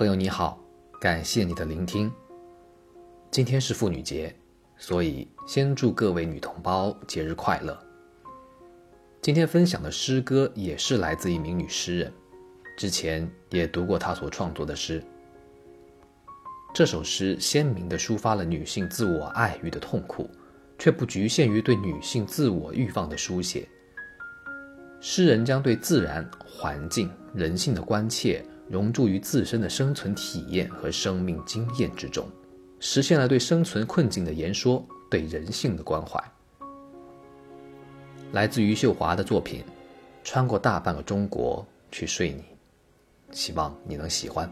朋友你好，感谢你的聆听。今天是妇女节，所以先祝各位女同胞节日快乐。今天分享的诗歌也是来自一名女诗人，之前也读过她所创作的诗。这首诗鲜明地抒发了女性自我爱欲的痛苦，却不局限于对女性自我欲望的书写。诗人将对自然环境、人性的关切融入于自身的生存体验和生命经验之中，实现了对生存困境的言说，对人性的关怀。来自余秀华的作品《穿过大半个中国去睡你》，希望你能喜欢。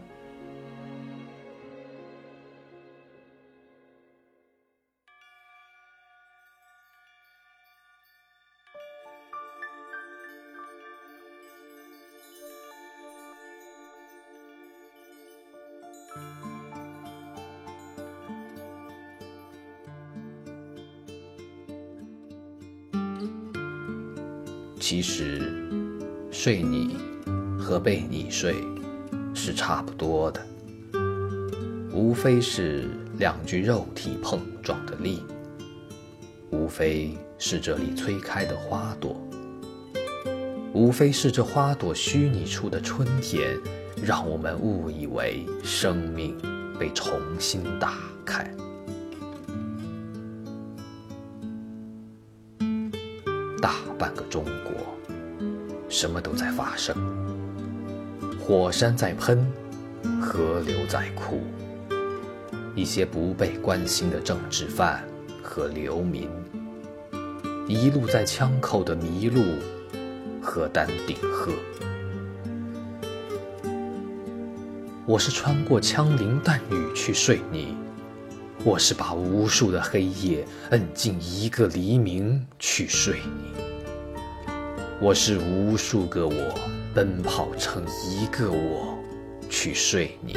其实，睡你和被你睡是差不多的，无非是两具肉体碰撞的力，无非是这里催开的花朵，无非是这花朵虚拟出的春天，让我们误以为生命被重新打开。半个中国，什么都在发生。火山在喷，河流在哭。一些不被关心的政治犯和流民，一路在枪口的麋鹿和丹顶鹤。我是穿过枪林弹雨去睡你。我是把无数的黑夜摁进一个黎明去睡你，我是无数个我奔跑成一个我去睡你。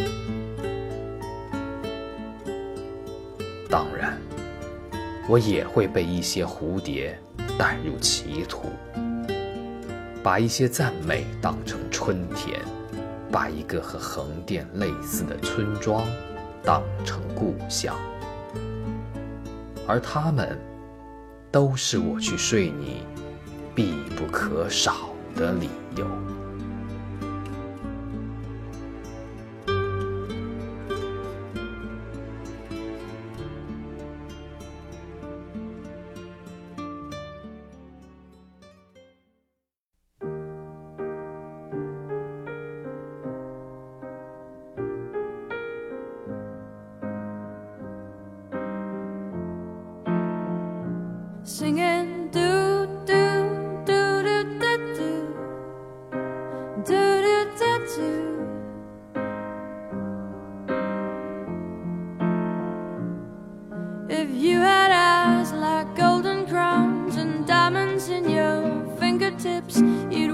当然，我也会被一些蝴蝶带入歧途，把一些赞美当成春天，把一个和横店类似的村庄当成故乡。而他们，都是我去睡你必不可少的理由。singing do tips. You'd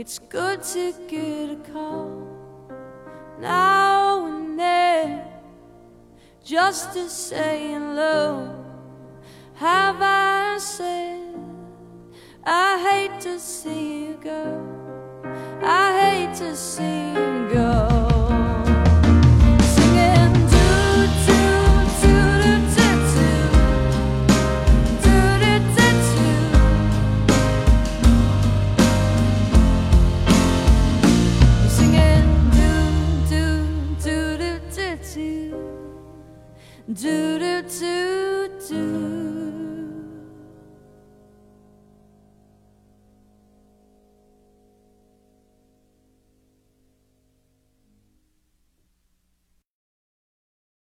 It's good to get a call now and then just to say hello. Have I said I hate to see you go? I hate to see you go.